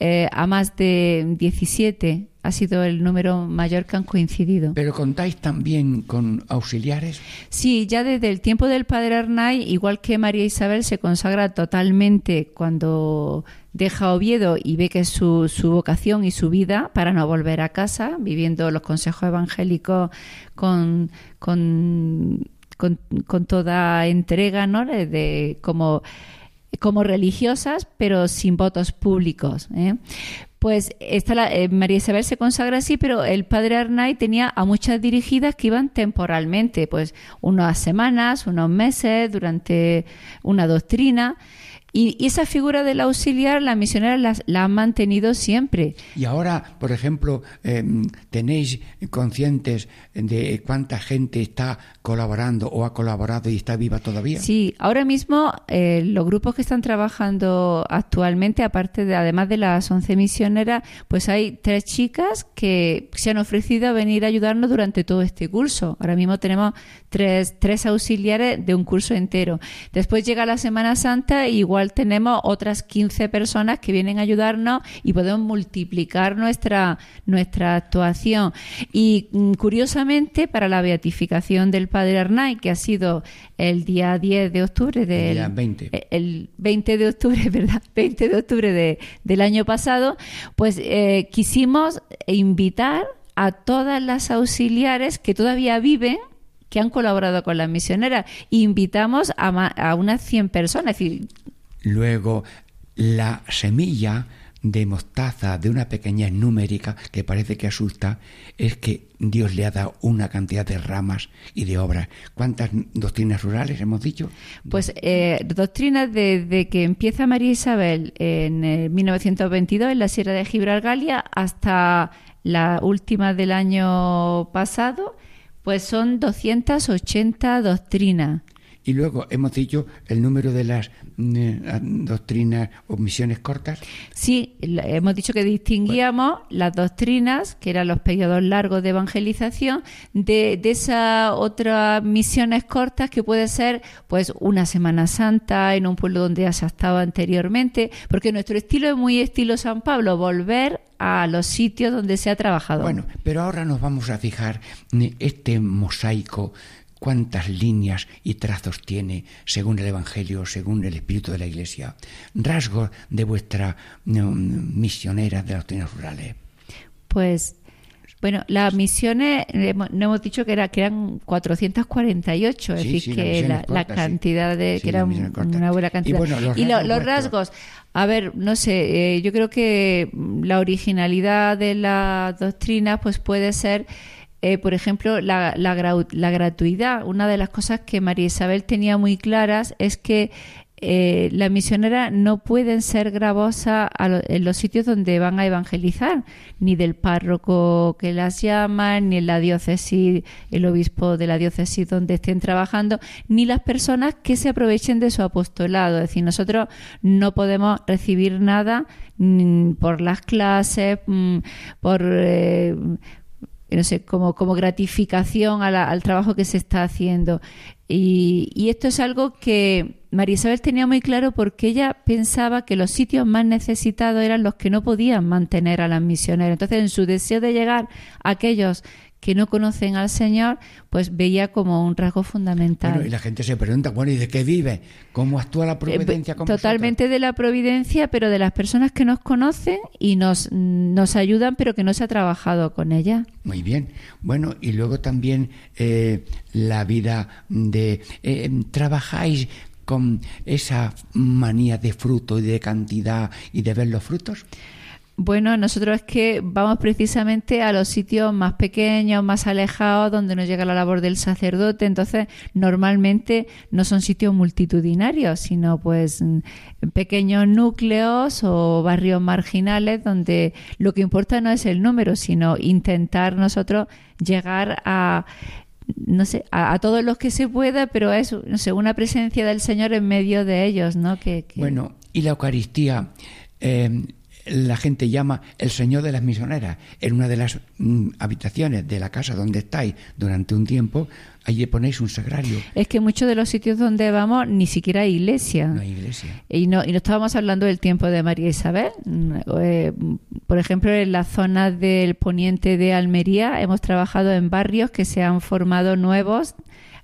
eh, a más de 17 ha sido el número mayor que han coincidido. Pero contáis también con auxiliares. Sí, ya desde el tiempo del padre Arnay, igual que María Isabel se consagra totalmente cuando deja Oviedo y ve que es su, su vocación y su vida para no volver a casa, viviendo los consejos evangélicos con, con, con, con toda entrega, ¿no? De, de- como, como religiosas, pero sin votos públicos. ¿eh? Pues esta la- eh, María Isabel se consagra así, pero el padre Arnay tenía a muchas dirigidas que iban temporalmente, pues unas semanas, unos meses, durante una doctrina. Y, esa figura del auxiliar, las misioneras las- la han mantenido siempre. Y ahora, por ejemplo, eh, tenéis conscientes de cuánta gente está colaborando o ha colaborado y está viva todavía. Sí, ahora mismo eh, los grupos que están trabajando actualmente, aparte de además de las 11 misioneras, pues hay tres chicas que se han ofrecido a venir a ayudarnos durante todo este curso. Ahora mismo tenemos tres, tres auxiliares de un curso entero. Después llega la Semana Santa y igual tenemos otras 15 personas que vienen a ayudarnos y podemos multiplicar nuestra, nuestra actuación. Y mm, curiosamente, para la beatificación del Padre Arnay, que ha sido el día 10 de octubre del día 20. eh, el 20 de octubre, <laughs> ¿verdad? 20 de octubre de- del año pasado, pues eh, quisimos invitar a todas las auxiliares que todavía viven que han colaborado con las misioneras. Invitamos a, ma- a unas 100 personas, es decir, Luego, la semilla de mostaza de una pequeñez numérica que parece que asusta es que Dios le ha dado una cantidad de ramas y de obras. ¿Cuántas doctrinas rurales hemos dicho? Pues eh, doctrinas desde que empieza María Isabel en eh, 1922 en la Sierra de Gibralgalia hasta la última del año pasado, pues son 280 doctrinas. Y luego hemos dicho el número de las eh, doctrinas o misiones cortas. Sí, hemos dicho que distinguíamos las doctrinas, que eran los periodos largos de evangelización, de, de esas otras misiones cortas que puede ser pues una Semana Santa en un pueblo donde ya se ha estado anteriormente, porque nuestro estilo es muy estilo San Pablo, volver a los sitios donde se ha trabajado. Bueno, pero ahora nos vamos a fijar en este mosaico, cuántas líneas y trazos tiene según el Evangelio, según el espíritu de la Iglesia. Rasgos de vuestra mm, misionera de las doctrinas rurales. Pues, bueno, las misiones, eh, no hemos dicho que, era, que eran 448, es Sí, decir, sí, que la, cortas, cantidad de, Sí, que era una buena Y cantidad. bueno, los lo- rasgos los rasgos, a ver, no sé, eh, yo creo que la originalidad de las doctrinas, pues puede ser. Eh, por ejemplo, la, gratuidad. Una de las cosas que María Isabel tenía muy claras es que eh, las misioneras no pueden ser gravosas lo- en los sitios donde van a evangelizar, ni del párroco que las llama, ni en la diócesis, el obispo de la diócesis donde estén trabajando, ni las personas que se aprovechen de su apostolado. Es decir, nosotros no podemos recibir nada mm, por las clases, mm, por eh, no sé, como, como gratificación a la- al trabajo que se está haciendo. Y, y esto es algo que María Isabel tenía muy claro porque ella pensaba que los sitios más necesitados eran los que no podían mantener a las misioneras. Entonces, en su deseo de llegar a aquellos que no conocen al Señor, pues veía como un rasgo fundamental. Bueno, y la gente se pregunta, bueno, ¿y de qué vive? ¿Cómo actúa la providencia Eh, con Totalmente de la providencia, pero de las personas que nos conocen y nos, nos ayudan, pero que no se ha trabajado con vosotras? Muy bien. Bueno, y luego también eh, la vida de... eh, ¿Trabajáis con esa manía de fruto y de cantidad y de ver los frutos? Bueno, nosotros es que vamos precisamente a los sitios más pequeños, más alejados, donde no llega la labor del sacerdote. Entonces, normalmente no son sitios multitudinarios, sino pues mm, pequeños núcleos o barrios marginales donde lo que importa no es el número, sino intentar nosotros llegar a no sé, a, todos los que se pueda, pero es, no sé, una presencia del Señor en medio de ellos, ¿no? Que, que- Bueno, y la Eucaristía, eh, la gente llama el Señor de las Misioneras. En una de las mm, habitaciones de la casa donde estáis durante un tiempo, allí ponéis un sagrario. Es que muchos de los sitios donde vamos ni siquiera hay iglesia. No hay iglesia. Y no, y no estábamos hablando del tiempo de María Isabel. Mm, eh, por ejemplo, en la zona del poniente de Almería hemos trabajado en barrios que se han formado nuevos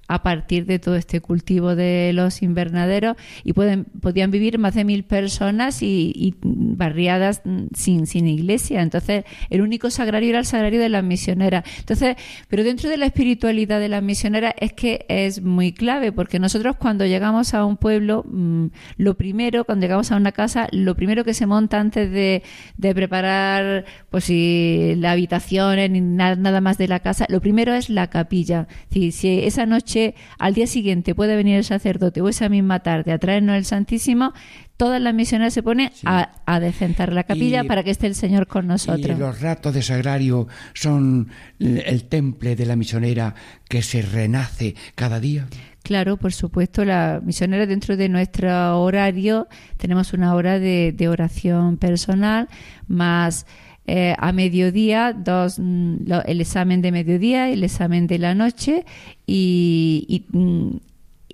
a partir de todo este cultivo de los invernaderos y pueden, podían vivir más de mil personas y, barriadas mm, sin, sin iglesia. Entonces, el único sagrario era el sagrario de las misioneras. Entonces, pero dentro de la espiritualidad de las misioneras es que es muy clave, porque nosotros cuando llegamos a un pueblo, mm, lo primero, cuando llegamos a una casa, lo primero que se monta antes de, de preparar, pues si la habitación ni nada, nada más de la casa, lo primero es la capilla. Si, si esa noche, al día siguiente, puede venir el sacerdote o esa misma tarde a traernos el Santísimo, todas las misioneras se ponen a, a la capilla Y- para que esté el Señor con Y nosotros. los ratos de sagrario son el el temple de la misionera que se renace cada día. Claro, por supuesto, la misionera dentro de nuestro horario tenemos una hora de, de oración personal más eh, a mediodía dos mm, lo- el examen de mediodía, el examen de la noche y, mm,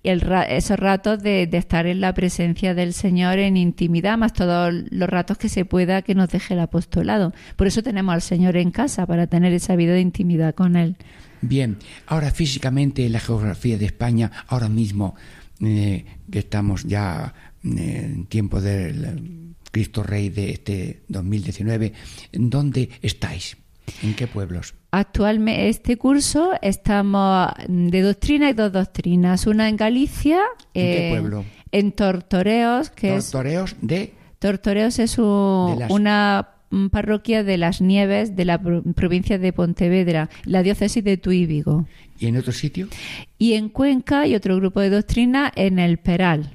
el esos ratos de, de estar en la presencia del Señor en intimidad, más todos los ratos que se pueda que nos deje el apostolado. Por eso tenemos al Señor en casa, para tener esa vida de intimidad con Él. Bien, ahora físicamente la geografía de España, ahora mismo eh, que estamos ya eh, en tiempo del Cristo Rey de este 2019, ¿dónde estáis? ¿En qué pueblos? Actualmente, este curso estamos de doctrina y dos doctrinas. Una en Galicia. ¿En qué eh, pueblo? En Tortoreos, que es. Tortoreos de Tortoreos es un- De las- una parroquia de las Nieves de la pro- provincia de Pontevedra, la diócesis de Tuy y Vigo. y en otro sitio. Y en Cuenca hay otro grupo de doctrina en el Peral.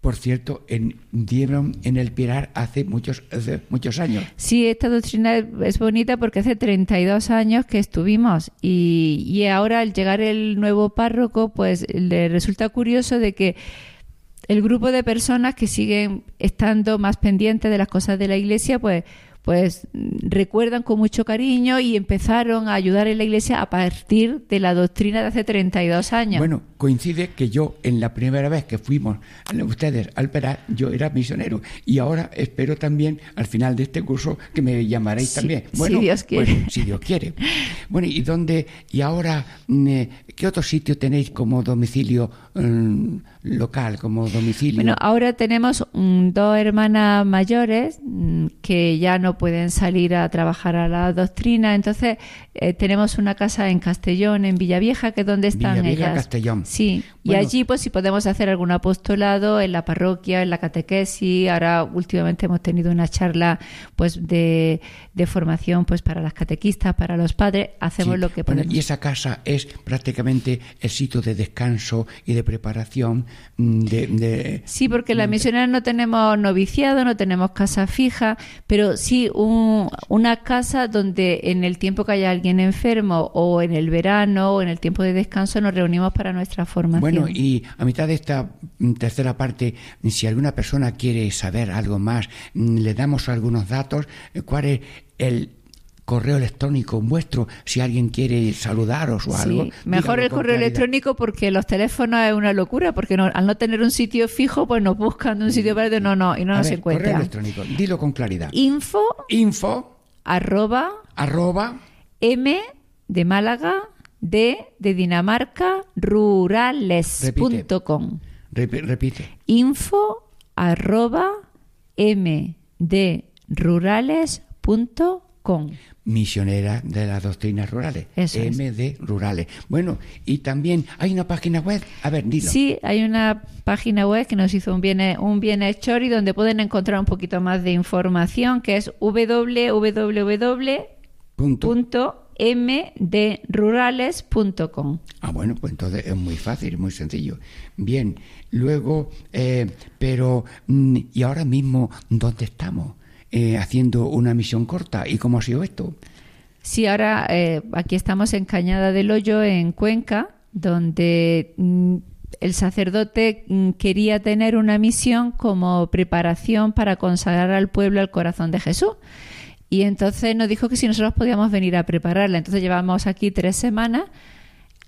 Por cierto, en, dieron en el Pilar hace muchos, hace muchos años. Sí, esta doctrina es- bonita porque hace 32 años que estuvimos y, y ahora al llegar el nuevo párroco, pues le resulta curioso de que el grupo de personas que siguen estando más pendientes de las cosas de la iglesia, pues pues recuerdan con mucho cariño y empezaron a ayudar en la iglesia a partir de la doctrina de hace 32 años. Bueno, coincide que yo en la primera vez que fuimos eh, ustedes al Peral, yo era misionero y ahora espero también al final de este curso que me llamaréis Sí, también. si Bueno, Dios quiere. pues, si Dios quiere. Bueno, ¿y dónde? ¿Y ahora mm, eh, qué otro sitio tenéis como domicilio mm, local, como domicilio? Bueno, ahora tenemos mm, dos hermanas mayores mm, que ya no pueden salir a trabajar a la doctrina, entonces eh, tenemos una casa en Castellón, en Villavieja, que es donde están Villavieja, ellas. Castellón. Sí, y Bueno. allí pues si podemos hacer algún apostolado en la parroquia, en la catequesis, ahora últimamente hemos tenido una charla pues de, de formación pues para las catequistas, para los padres, hacemos Sí. lo que Bueno, podemos. y esa casa es prácticamente el sitio de descanso y de preparación de, de- Sí, porque las misioneras no tenemos noviciado, no tenemos casa fija, pero sí un- una casa donde en el tiempo que haya alguien enfermo o en el verano o en el tiempo de descanso nos reunimos para nuestra formación. Bueno, y a mitad de esta mm, tercera parte, si alguna persona quiere saber algo más, mm, le damos algunos datos. Eh, ¿Cuál es el correo electrónico vuestro? Si alguien quiere saludaros o Sí, algo. mejor el correo claridad. electrónico porque los teléfonos es una locura, porque no- al no tener un sitio fijo, pues nos buscan de un sitio para otro, no, no, y no A nos ver, correo encuentran. electrónico, dilo con claridad. Info Info arroba arroba M de Málaga, D de Dinamarca, rurales.com. repi- repite. Info arroba M de rurales.com. Misionera de las doctrinas rurales. Eso es. MD Rurales. Bueno, y también hay una página web. A ver, dilo. Sí, hay una página web que nos hizo un, bien, un bienhechor y donde pueden encontrar un poquito más de información que es Punto. www.mdrurales.com. Ah, bueno, pues entonces es muy fácil, muy sencillo. Bien, luego, eh, pero, mm, ¿y ahora mismo dónde estamos? Eh, haciendo una misión corta. ¿Y cómo ha sido esto? Sí, ahora eh, aquí estamos en Cañada del Hoyo, en Cuenca, donde mm, el sacerdote mm, quería tener una misión como preparación para consagrar al pueblo al corazón de Jesús. Y entonces nos dijo que si nosotros podíamos venir a prepararla. Entonces llevamos aquí tres semanas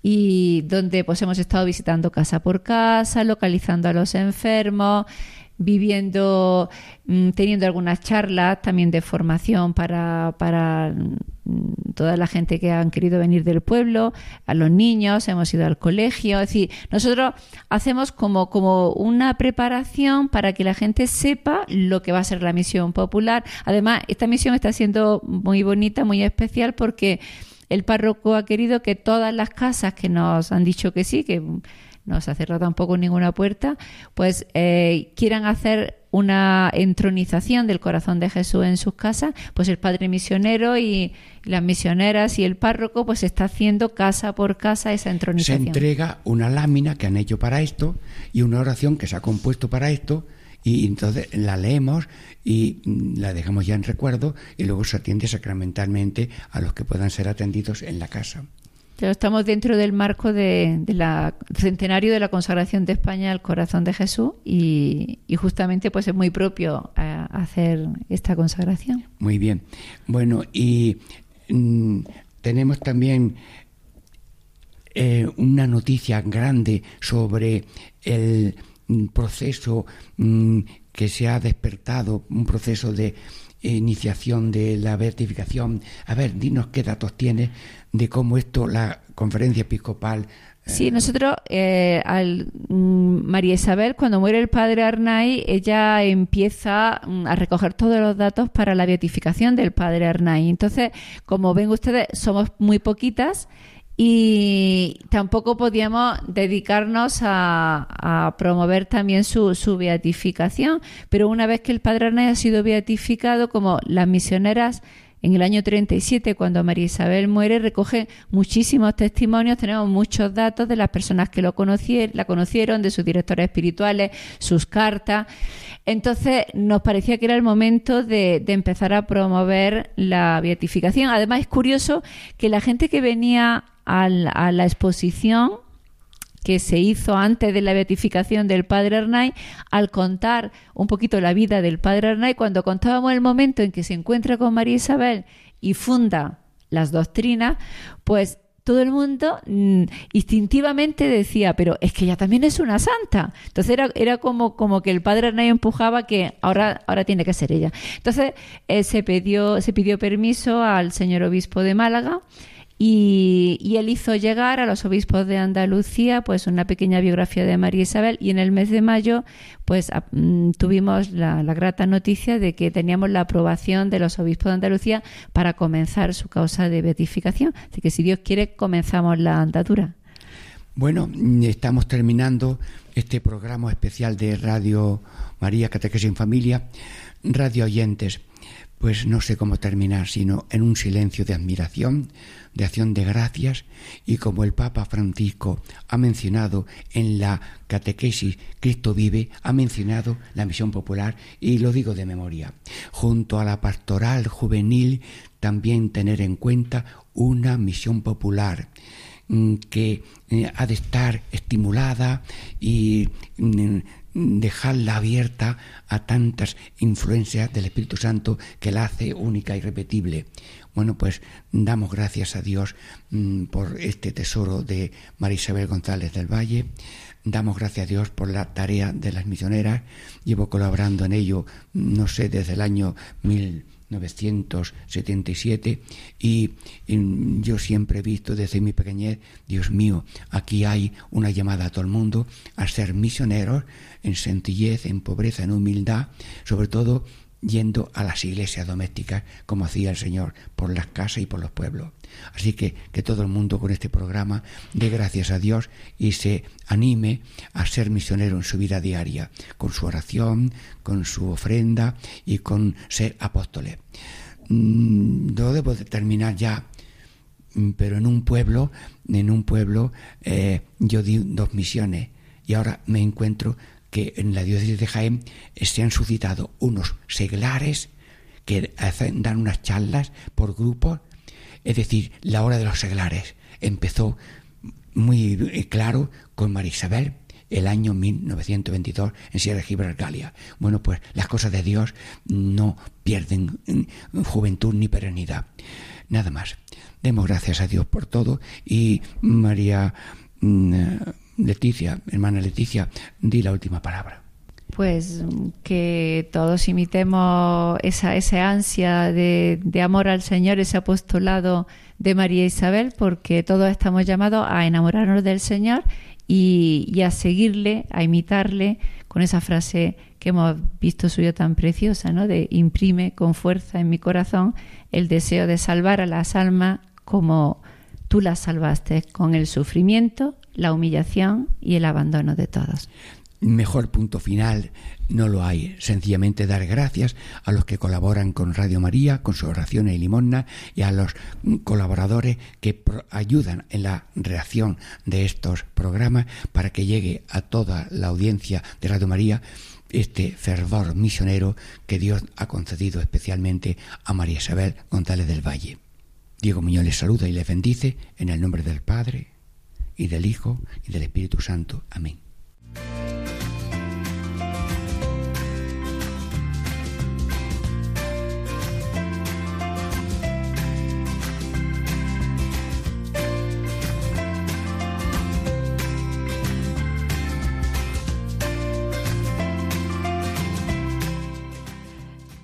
y donde pues hemos estado visitando casa por casa, localizando a los enfermos, viviendo, mm, teniendo algunas charlas también de formación para, para mm, toda la gente que han querido venir del pueblo, a los niños, hemos ido al colegio. Es decir, nosotros hacemos como, como una preparación para que la gente sepa lo que va a ser la misión popular. Además, esta misión está siendo muy bonita, muy especial porque el párroco ha querido que todas las casas que nos han dicho que sí, que no se ha cerrado tampoco ninguna puerta, pues eh, quieran hacer una entronización del corazón de Jesús en sus casas, pues el padre misionero y las misioneras y el párroco pues está haciendo casa por casa esa Se entronización. entrega una lámina que han hecho para esto y una oración que se ha compuesto para esto y entonces la leemos y mm, la dejamos ya en recuerdo y luego se atiende sacramentalmente a los que puedan ser atendidos en la casa. Estamos dentro del marco de, de la centenario de la consagración de España al corazón de Jesús y, justamente pues es muy propio eh, hacer esta consagración. Muy bien. Bueno, y mm, tenemos también eh, una noticia grande sobre el proceso mm, que se ha despertado, un proceso de iniciación de la beatificación. A ver, dinos qué datos tienes de cómo esto, la conferencia episcopal. Sí, nosotros, eh, al, mm, María Isabel, cuando muere el padre Arnay, ella empieza mm, a recoger todos los datos para la beatificación del padre Arnay. Entonces, como ven ustedes, somos muy poquitas y tampoco podíamos dedicarnos a, a promover también su, su beatificación. Pero una vez que el padre Arnay ha sido beatificado, como las misioneras en el año 37, cuando María Isabel muere, recoge muchísimos testimonios, tenemos muchos datos de las personas que lo conocieron, la conocieron, de sus directores espirituales, sus cartas. Entonces, nos parecía que era el momento de, empezar a promover la beatificación. Además, es curioso que la gente que venía a la exposición que se hizo antes de la beatificación del padre Arnay, al contar un poquito la vida del padre Arnay, cuando contábamos el momento en que se encuentra con María Isabel y funda las doctrinas, pues todo el mundo mm, instintivamente decía, pero es que ella también es una santa. Entonces era, era como, como que el padre Arnay empujaba que ahora, ahora tiene que ser ella. Entonces eh, se, pidió, se pidió permiso al señor obispo de Málaga y, él hizo llegar a los obispos de Andalucía pues una pequeña biografía de María Isabel y en el mes de mayo pues mm, tuvimos la, la grata noticia de que teníamos la aprobación de los obispos de Andalucía para comenzar su causa de beatificación. Así que si Dios quiere comenzamos la andadura. Bueno, mm, estamos terminando este programa especial de Radio María Catequesis en Familia. Radio oyentes, pues no sé cómo terminar, sino en un silencio de admiración, de acción de gracias, y como el Papa Francisco ha mencionado en la catequesis Cristo vive, ha mencionado la misión popular, y lo digo de memoria. Junto a la pastoral juvenil, también tener en cuenta una misión popular mm, que eh, ha de estar estimulada y mm, dejarla abierta a tantas influencias del Espíritu Santo que la hace única y repetible. Bueno, pues damos gracias a Dios mm, por este tesoro de María Isabel González del Valle. Damos gracias a Dios por la tarea de las misioneras. Llevo colaborando en ello, no sé, desde el año 1977 y, y yo siempre he visto desde mi pequeñez, Dios mío, aquí hay una llamada a todo el mundo a ser misioneros en sencillez, en pobreza, en humildad, sobre todo yendo a las iglesias domésticas como hacía el Señor por las casas y por los pueblos. Así que que todo el mundo con este programa dé gracias a Dios y se anime a ser misionero en su vida diaria, con su oración, con su ofrenda y con ser apóstoles. Mm, Yo debo de terminar ya Mm, pero en un pueblo, en un pueblo eh, yo di dos misiones y ahora me encuentro que en la diócesis de Jaén se han suscitado unos seglares que hacen, dan unas charlas por grupos, es decir, la hora de los seglares empezó muy eh, claro con María Isabel el año 1922 en Sierra de Gibraltar. Bueno, pues las cosas de Dios no pierden mm, juventud ni perenidad. Nada más. Demos gracias a Dios por todo y María mm, Leticia, hermana Leticia, di la última palabra. Pues que todos imitemos esa, ansia de, de amor al Señor, ese apostolado de María Isabel, porque todos estamos llamados a enamorarnos del Señor y, y a seguirle, a imitarle con esa frase que hemos visto suya tan preciosa, ¿no? De imprime con fuerza en mi corazón el deseo de salvar a las almas como tú las salvaste, con el sufrimiento, la humillación y el abandono de todos. Mejor punto final no lo hay. Sencillamente dar gracias a los que colaboran con Radio María, con sus oraciones y limosna, y a los colaboradores que ayudan en la reacción de estos programas para que llegue a toda la audiencia de Radio María este fervor misionero que Dios ha concedido especialmente a María Isabel González del Valle. Diego Muñoz les saluda y les bendice en el nombre del Padre y del Hijo y del Espíritu Santo. Amén.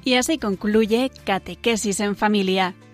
Y así concluye Catequesis en Familia